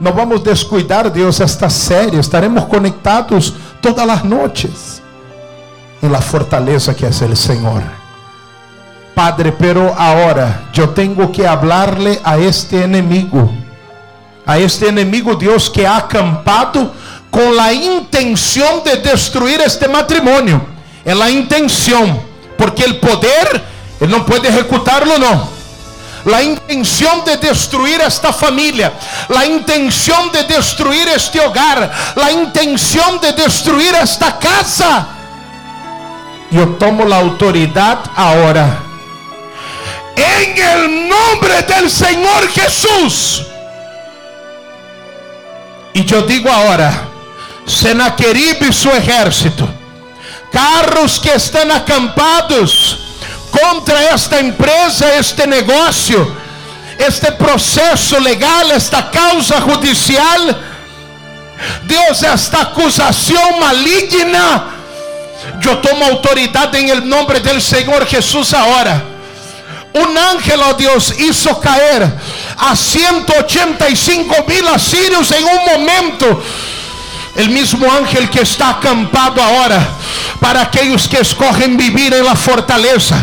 Não vamos descuidar, Deus, esta série. Estaremos conectados todas as noites em la fortaleza que é o Senhor. Padre, pero ahora eu tenho que hablarle a este enemigo, a este enemigo, Deus, que ha acampado com a intenção de destruir este matrimônio. É a intenção, porque o poder, ele não pode recutarlo, não la intención de destruir esta familia, la intención de destruir este hogar, la intención de destruir esta casa. Yo tomo la autoridad ahora. En el nombre del Señor Jesús. Y yo digo ahora, Senaquerib y su ejército, carros que están acampados, contra esta empresa, este negocio, este proceso legal, esta causa judicial. Dios, esta acusación maligna, yo tomo autoridad en el nombre del Señor Jesús ahora. Un ángel, oh Dios, hizo caer a 185 mil asirios en un momento. El mismo ángel que está acampado agora para aqueles que escogen vivir em la fortaleza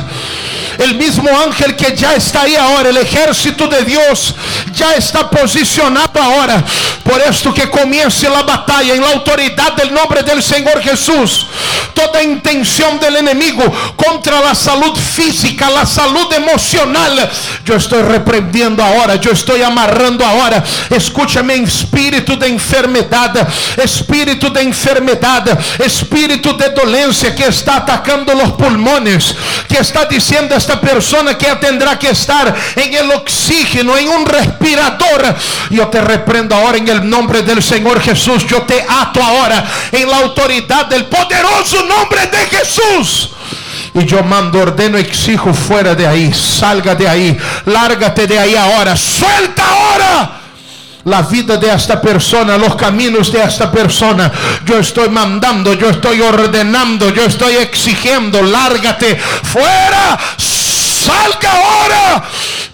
El mismo ángel que ya está ahí ahora, el ejército de Dios ya está posicionado ahora. Por esto que comience la batalla en la autoridad del nombre del Señor Jesús. Toda intención del enemigo contra la salud física, la salud emocional, yo estoy reprendiendo ahora, yo estoy amarrando ahora. Escúchame, espíritu de enfermedad, espíritu de enfermedad, espíritu de dolencia que está atacando los pulmones, que está diciendo a esta persona que tendrá que estar en el oxígeno, en un respirador. Yo te reprendo ahora en el nombre del Señor Jesús. Yo te ato ahora en la autoridad del poderoso nombre de Jesús. Y yo mando, ordeno, exijo fuera de ahí. Salga de ahí. Lárgate de ahí ahora. Suelta ahora la vida de esta persona, los caminos de esta persona. Yo estoy mandando, yo estoy ordenando, yo estoy exigiendo, lárgate fuera, salga ahora.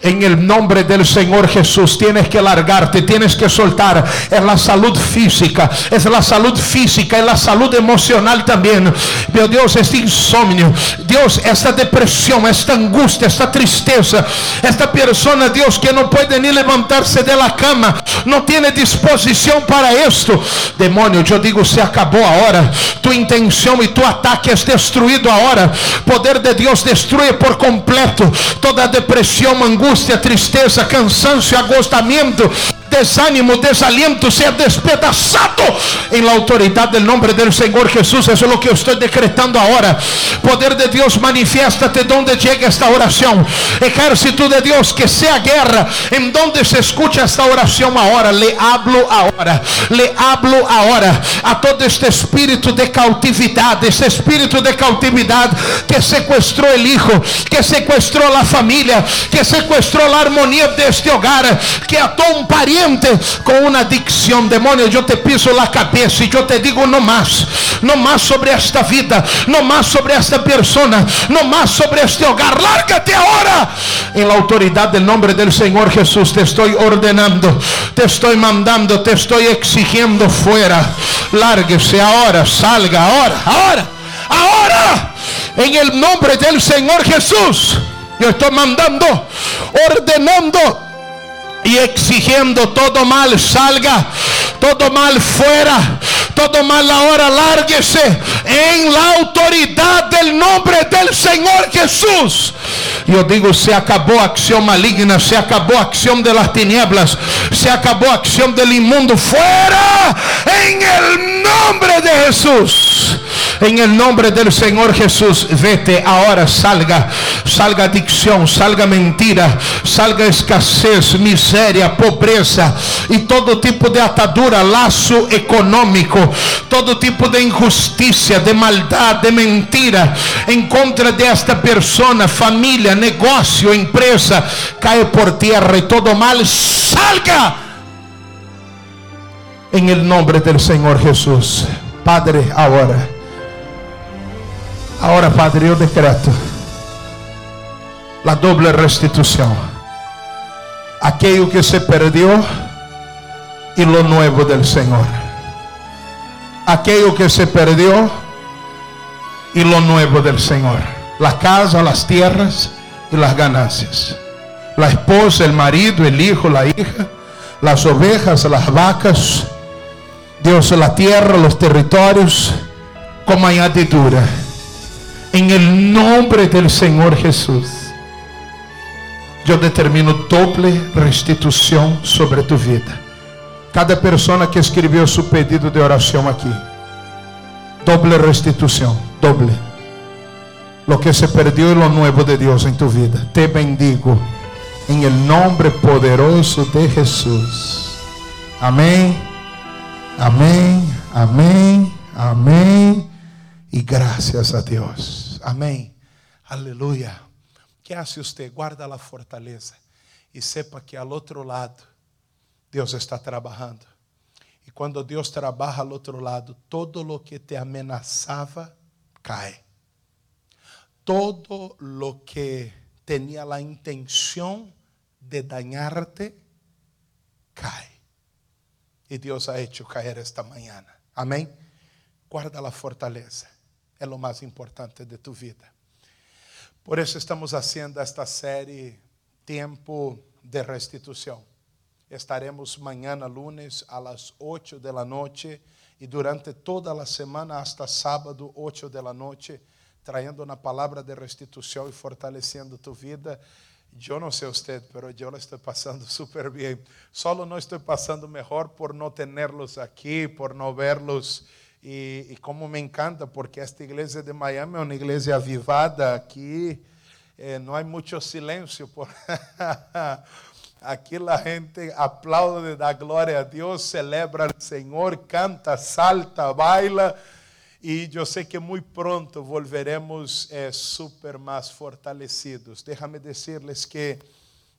En el nombre del Señor Jesús tienes que largarte, tienes que soltar. Es la salud física, es la salud física, es la salud emocional también. Meu Dios, este insomnio, Dios, esta depresión, esta angustia, esta tristeza, esta persona, Dios, que no puede ni levantarse de la cama, no tiene disposición para esto. Demonio, yo digo, se acabó ahora. Tu intención y tu ataque es destruido ahora. Poder de Dios destruye por completo toda depresión, angústia, tristeza, cansancio, agostamento desánimo, desaliento sea despedazado en la autoridad del nombre del Señor Jesús. Eso es lo que estoy decretando ahora. Poder de Dios, manifiéstate donde llega esta oración. Ejército de Dios, que sea guerra. En donde se escucha esta oración ahora. Le hablo ahora. Le hablo ahora a todo este espíritu de cautividad. Este espíritu de cautividad que secuestró el hijo, que secuestró la familia, que secuestró la armonía de este hogar, que ató un pariente con una adicción, demonio, yo te piso la cabeza y yo te digo no más, no más sobre esta vida, no más sobre esta persona, no más sobre este hogar. Lárgate ahora. En la autoridad del nombre del Señor Jesús te estoy ordenando, te estoy mandando, te estoy exigiendo fuera. Lárguese ahora, salga ahora, ahora, ahora. En el nombre del Señor Jesús. Yo estoy mandando, ordenando y exigiendo todo mal salga, todo mal fuera, todo mal ahora lárguese en la autoridad del nombre del Señor Jesús. Yo digo, se acabó acción maligna, se acabó acción de las tinieblas, se acabó acción del inmundo fuera en el nombre de Jesús. En el nombre del Señor Jesús, vete ahora, salga, salga adicción, salga mentira, salga escasez, miseria, pobreza y todo tipo de atadura, lazo económico, todo tipo de injusticia, de maldad, de mentira en contra de esta persona, familia, negocio, empresa, cae por tierra y todo mal salga en el nombre del Señor Jesús. Padre, ahora Ahora, Padre, yo decreto la doble restitución. Aquello que se perdió y lo nuevo del Señor. Aquello que se perdió y lo nuevo del Señor. La casa, las tierras y las ganancias. La esposa, el marido, el hijo, la hija, las ovejas, las vacas. Dios, la tierra, los territorios, como añadidura en el nombre del Señor Jesús, yo determino doble restitución sobre tu vida. Cada persona que escribió su pedido de oración aquí, doble restitución, doble. Lo que se perdió y lo nuevo de Dios en tu vida. Te bendigo en el nombre poderoso de Jesús. Amén. Amén. Amén. Amén. Y gracias a Dios. Amém. Aleluia. que hace você? Guarda a fortaleza e sepa que ao outro lado Deus está trabalhando. E quando Deus trabalha ao outro lado, todo lo que te amenazava cai. Todo lo que tinha a intenção de dañarte cai. E Deus ha hecho cair esta manhã. Amém? Guarda a fortaleza é o mais importante de tu vida. Por isso estamos fazendo esta série Tempo de Restituição. Estaremos amanhã, lunes, às 8 da noite e durante toda a semana, hasta sábado, 8 da noite, trayendo uma palavra de restituição e fortalecendo tu vida. Eu não sei você, mas eu estou passando super bem. Solo não estou passando melhor por não tê-los aqui, por não vê-los. E, e, como me encanta, porque esta igreja de Miami é uma igreja avivada aqui, eh, não há muito silêncio. Por... Aqui a gente aplaude, dá glória a Deus, celebra o Senhor, canta, salta, baila. E eu sei que muito pronto volveremos eh, super mais fortalecidos. Déjame decirles que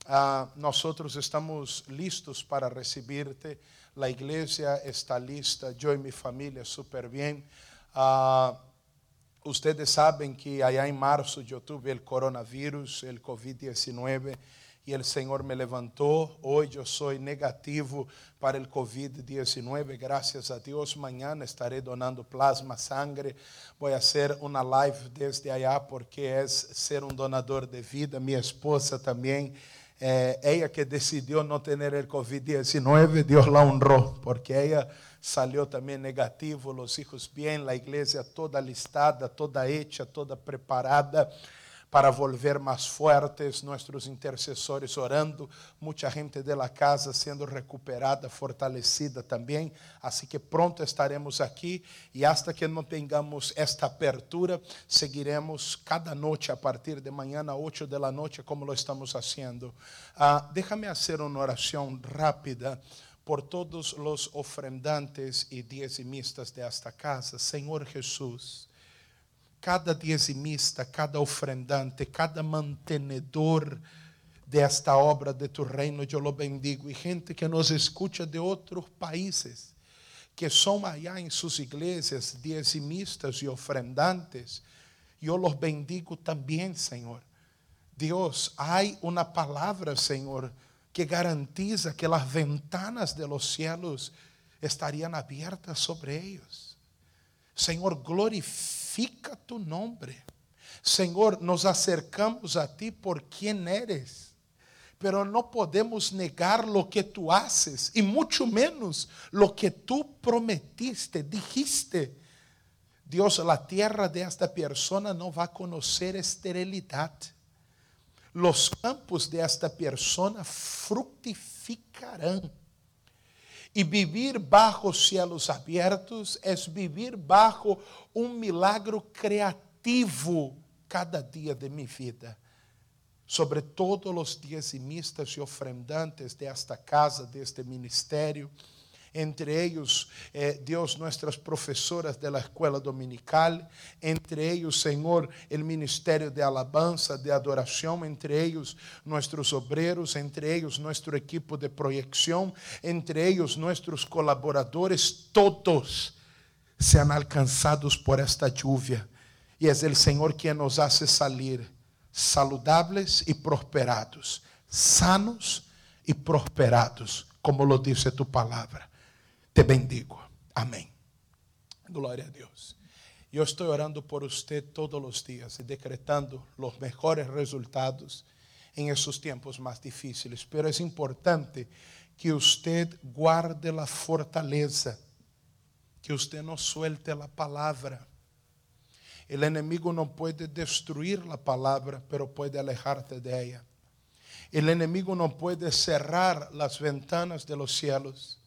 uh, nós estamos listos para recibirte. A igreja está lista, eu e minha família super bem. Uh, ustedes sabem que allá em março eu tive o coronavírus, o COVID-19 e o Senhor me levantou. Hoje eu sou negativo para o Covid-19, graças a Deus. Amanhã estarei donando plasma, sangre. Vou fazer uma live desde allá, porque é ser um donador de vida. Minha esposa também. Eh, ela que decidiu não ter o Covid-19, Deus la honrou, porque ela saiu também negativo, os filhos bem, a igreja toda listada, toda hecha, toda preparada para volver mais fortes, nossos intercessores orando, muita gente de la casa sendo recuperada, fortalecida também. Assim que pronto estaremos aqui e hasta que não tenhamos esta apertura, seguiremos cada noite a partir de manhã a 8 da noite, como lo estamos fazendo. Ah, déjame hacer uma oração rápida por todos os ofrendantes e de esta casa. Senhor Jesus, cada dizimista, cada ofrendante, cada mantenedor desta obra de tu reino, eu lo bendigo. E gente que nos escuta de outros países, que são allá em suas igrejas dizimistas e ofrendantes, eu los bendigo também, Senhor. Deus, há uma palavra, Senhor, que garantiza que as ventanas de los cielos estariam abertas sobre eles. Senhor, glorifica glorifica tu nombre. Senhor, nos acercamos a ti por quem eres, pero não podemos negar lo que tu haces e muito menos lo que tu prometiste, dijiste. Deus, a terra de esta persona não vai conhecer esterilidade. Los campos de esta persona fructificarão. E vivir bajo cielos abertos é vivir bajo um milagro criativo cada dia de minha vida. Sobre todos os dizimistas e ofrendantes desta casa, deste ministério entre ellos, eh, Dios, nuestras profesoras de la escuela dominical, entre ellos, Señor, el ministerio de alabanza, de adoración, entre ellos, nuestros obreros, entre ellos, nuestro equipo de proyección, entre ellos, nuestros colaboradores, todos sean alcanzados por esta lluvia. Y es el Señor quien nos hace salir saludables y prosperados, sanos y prosperados, como lo dice tu palabra te bendigo. Amém. Glória a Deus. Eu estou orando por você todos os dias e decretando os melhores resultados em esses tempos mais difíceis. Pero é importante que você guarde a fortaleza, que você não suelte a palavra. O inimigo não pode destruir a palavra, pero pode alejarte de ella. O inimigo não pode cerrar as ventanas de los cielos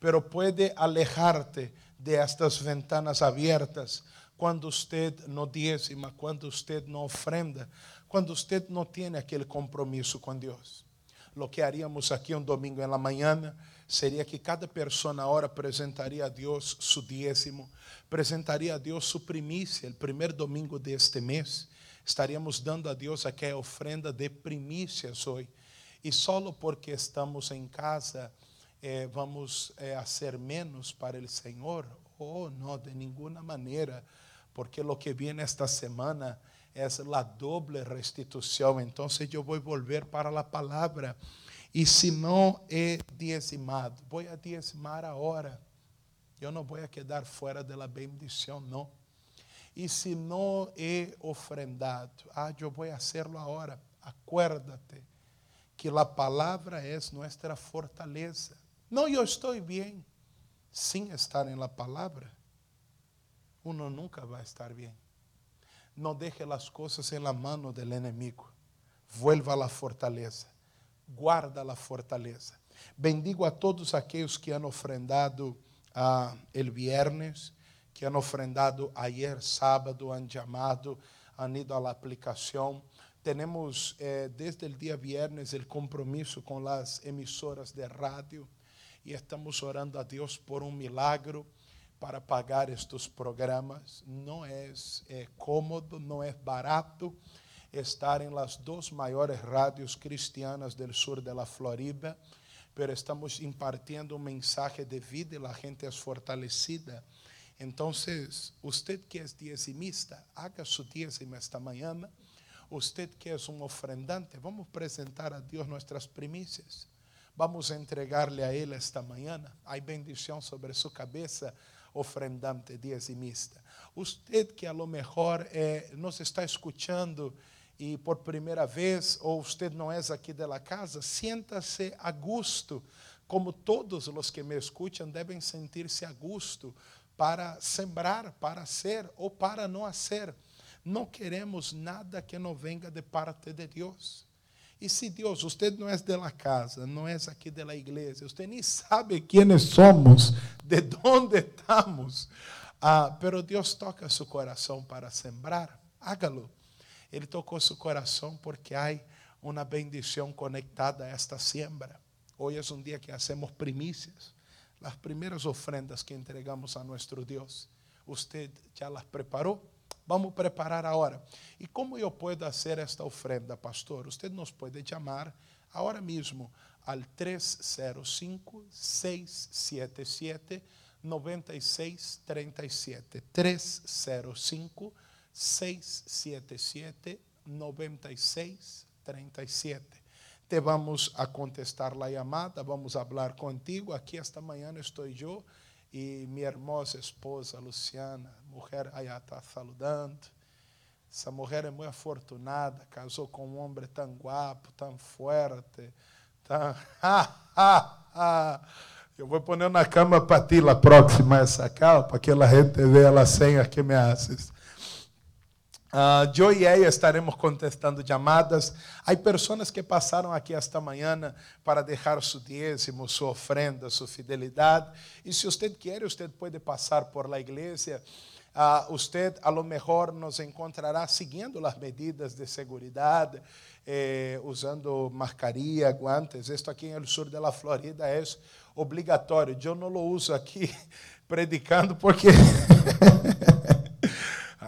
pero puede alejarte de estas ventanas abiertas cuando usted no diezma, cuando usted no ofrenda, cuando usted no tiene aquele compromisso com Deus. Lo que haríamos aqui um domingo em la mañana seria que cada pessoa ahora apresentaria a Deus su diezmo, apresentaria a Deus su primícia, o primeiro domingo deste mês. Estaríamos dando a Deus aquela ofrenda de primícias hoje. E só porque estamos em casa, eh, vamos eh, hacer menos para el Señor. Oh, no, de ninguna manera, porque lo que viene esta semana es la doble restitución. Entonces yo voy a volver para la palabra. Y si no he diezmado, voy a diezmar ahora. Eu não vou quedar fora da bendição, não. Y si no he ofrendado, ah, voy a hacerlo ahora. Acuérdate que la palabra es nuestra fortaleza. No, yo estoy bien sin estar en la palabra. Uno nunca va a estar bien. No deje las cosas en la mano del enemigo. Vuelva a la fortaleza. Guarda la fortaleza. Bendigo a todos aquellos que han ofrendado ah, el viernes, que han ofrendado ayer sábado, han llamado, han ido a la aplicación. Tenemos eh, desde el día viernes el compromiso con las emisoras de radio y estamos orando a Dios por un milagro para pagar estos programas. No es eh, cómodo, no es barato estar en las dos mayores radios cristianas del sur de la Florida, pero estamos impartiendo un mensaje de vida y la gente es fortalecida. Entonces, usted que es diezimista, haga su diezima esta mañana. Usted que es un ofrendante, vamos a presentar a Dios nuestras primicias. Vamos a entregarle a Él esta mañana. Hay bendición sobre su cabeza, ofrendante, diezimista. Usted que a lo mejor eh, nos está escuchando e por primeira vez, ou você não é aqui da casa, sienta-se a gusto, como todos os que me escutam devem sentir-se a gusto para sembrar, para ser ou para não ser. Não queremos nada que não venga de parte de Deus. E se Deus, você não é da casa, não é aqui da igreja, você nem sabe quem somos, de onde estamos, ah, Deus toca seu coração para sembrar, hágalo. Ele tocou seu coração porque há uma bendição conectada a esta siembra. Hoje é um dia que hacemos primícias, as primeiras ofrendas que entregamos a nosso Deus. Você já las preparou? Vamos preparar agora. E como eu posso fazer esta ofrenda, pastor? Você nos pode chamar agora mesmo al 305 677 9637 305 677 9637. Te vamos a contestar la llamada, vamos a hablar contigo. Aquí esta mañana estoy yo y mi hermosa esposa Luciana, mujer allá está saludando. Essa mulher é muito afortunada, casou com um homem tão guapo, tão forte, tão. Eu vou poner na cama para ti la próxima essa calma, para que a gente veja a senha que me haces. Uh, yo e ella estaremos contestando chamadas. Há pessoas que passaram aqui esta manhã para deixar su diezmo, sua ofrenda, sua fidelidade. E se você quer, você pode passar por la igreja. Uh, usted a lo mejor nos encontrará seguindo as medidas de segurança, eh, usando mascarilha, guantes. Isto aqui no sul da Florida é obrigatório. Eu não lo uso aqui predicando porque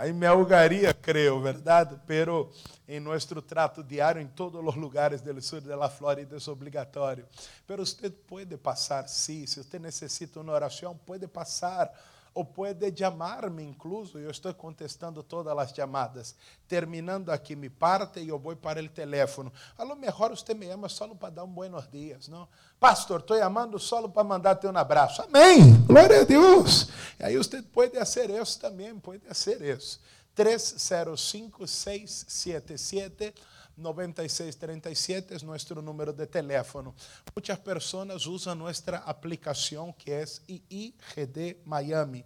Aí me ahogaria, creio, verdade? Pero em nosso trato diário em todos os lugares do sul da Flórida é obrigatório. Pero você pode passar, sim. Se você necessita uma oração, pode passar ou pode chamar-me incluso, eu estou contestando todas as chamadas. Terminando aqui mi parte, eu vou para o telefone. A lo mejor você me chama só para dar um buenos dias, não? Pastor, estou chamando só para mandar-te um abraço. Amém. Glória a Deus. E aí você pode fazer isso também, pode fazer isso. 305 677 9637 es nuestro número de teléfono. Muchas personas usan nuestra aplicación que es IIGD Miami.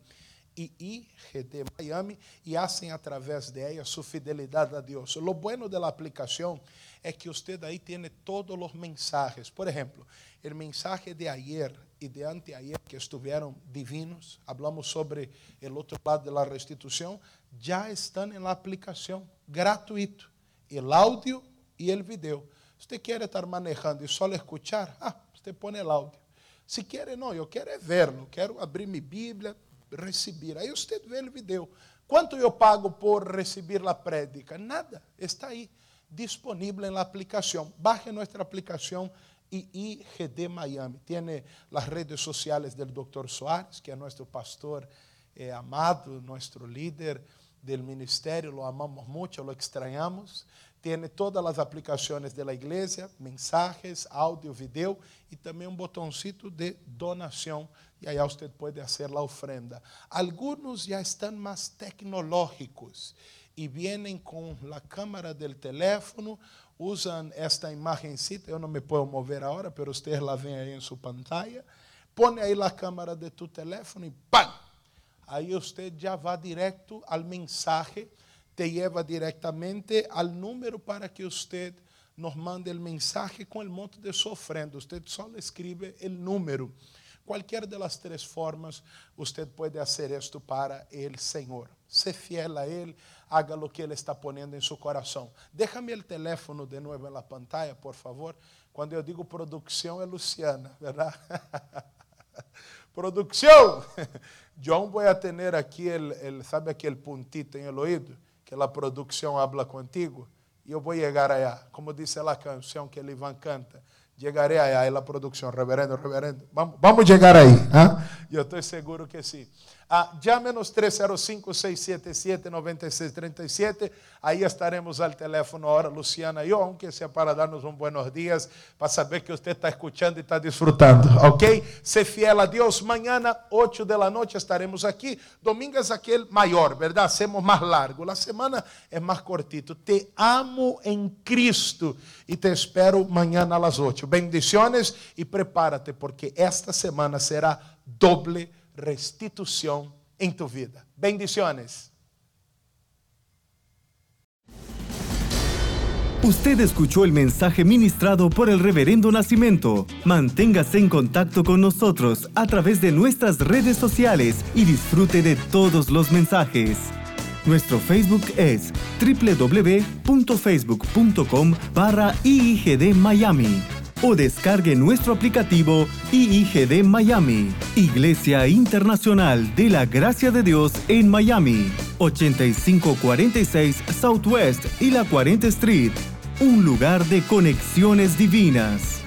IIGD Miami y hacen a través de ella su fidelidad a Dios. Lo bueno de la aplicación es que usted ahí tiene todos los mensajes. Por ejemplo, el mensaje de ayer y de anteayer que estuvieron divinos, hablamos sobre el otro lado de la restitución, ya están en la aplicación, gratuito el audio e o vídeo. Você quer estar manejando e só escuchar? Ah, você põe o áudio. Se quer, não, eu quero verlo, quero abrir minha Bíblia, receber. Aí você vê o vídeo. Quanto eu pago por receber a prédica? Nada, está aí, disponível na aplicação. Baje nossa aplicação IIGD Miami. Tiene as redes sociais do Dr. Soares, que é nosso pastor eh, amado, nosso líder del ministerio, lo amamos mucho, lo extrañamos. Tiene todas las aplicaciones de la iglesia, mensajes, audio, video y también un botoncito de donación. y allá usted puede hacer la ofrenda. Algunos ya están más tecnológicos y vienen con la cámara del teléfono, usan esta imagencita, yo no me puedo mover ahora, pero ustedes la ven ahí en su pantalla. Pone ahí la cámara de tu teléfono y ¡pam! Aí você já vai direto ao mensaje, te leva diretamente ao número para que você nos mande o mensagem com o monte de sua ofrenda. Você só escreve o número. Qualquer das três formas, você pode fazer isto para o Senhor. Se fiel a Ele, haga o que Ele está ponendo em seu coração. Déjame o teléfono de novo na pantalla, por favor. Quando eu digo produção, é Luciana, verdade? Producción. John voy a tener aquí ¿sabe aquí el en el oído? Que la producción habla contigo. Yo voy a llegar allá. Como dice la canción que el Iván canta. Llegaré allá en la producción. Reverendo, reverendo. Vamos, vamos a llegar ahí. ¿ah? Yo estoy seguro que sí. Ah, llámenos 305-677-9637. Aí estaremos ao teléfono ahora, Luciana e eu, aunque sea para darnos um buenos dias, para saber que você está escutando e está disfrutando, ok? Se fiel a Deus, mañana, 8 de la noche, estaremos aqui. Domingo é aquele maior, verdade? Hacemos mais largo. La semana é mais cortito. Te amo em Cristo e te espero mañana a las 8. Bendiciones e prepárate, porque esta semana será doble restitución en tu vida. Bendiciones. Usted escuchó el mensaje ministrado por el Reverendo Nacimiento. Manténgase en contacto con nosotros a través de nuestras redes sociales y disfrute de todos los mensajes. Nuestro Facebook es www.facebook.com barra o descargue nuestro aplicativo IIGD Miami, Iglesia Internacional de la Gracia de Dios en Miami, 8546 Southwest y la 40 Street, un lugar de conexiones divinas.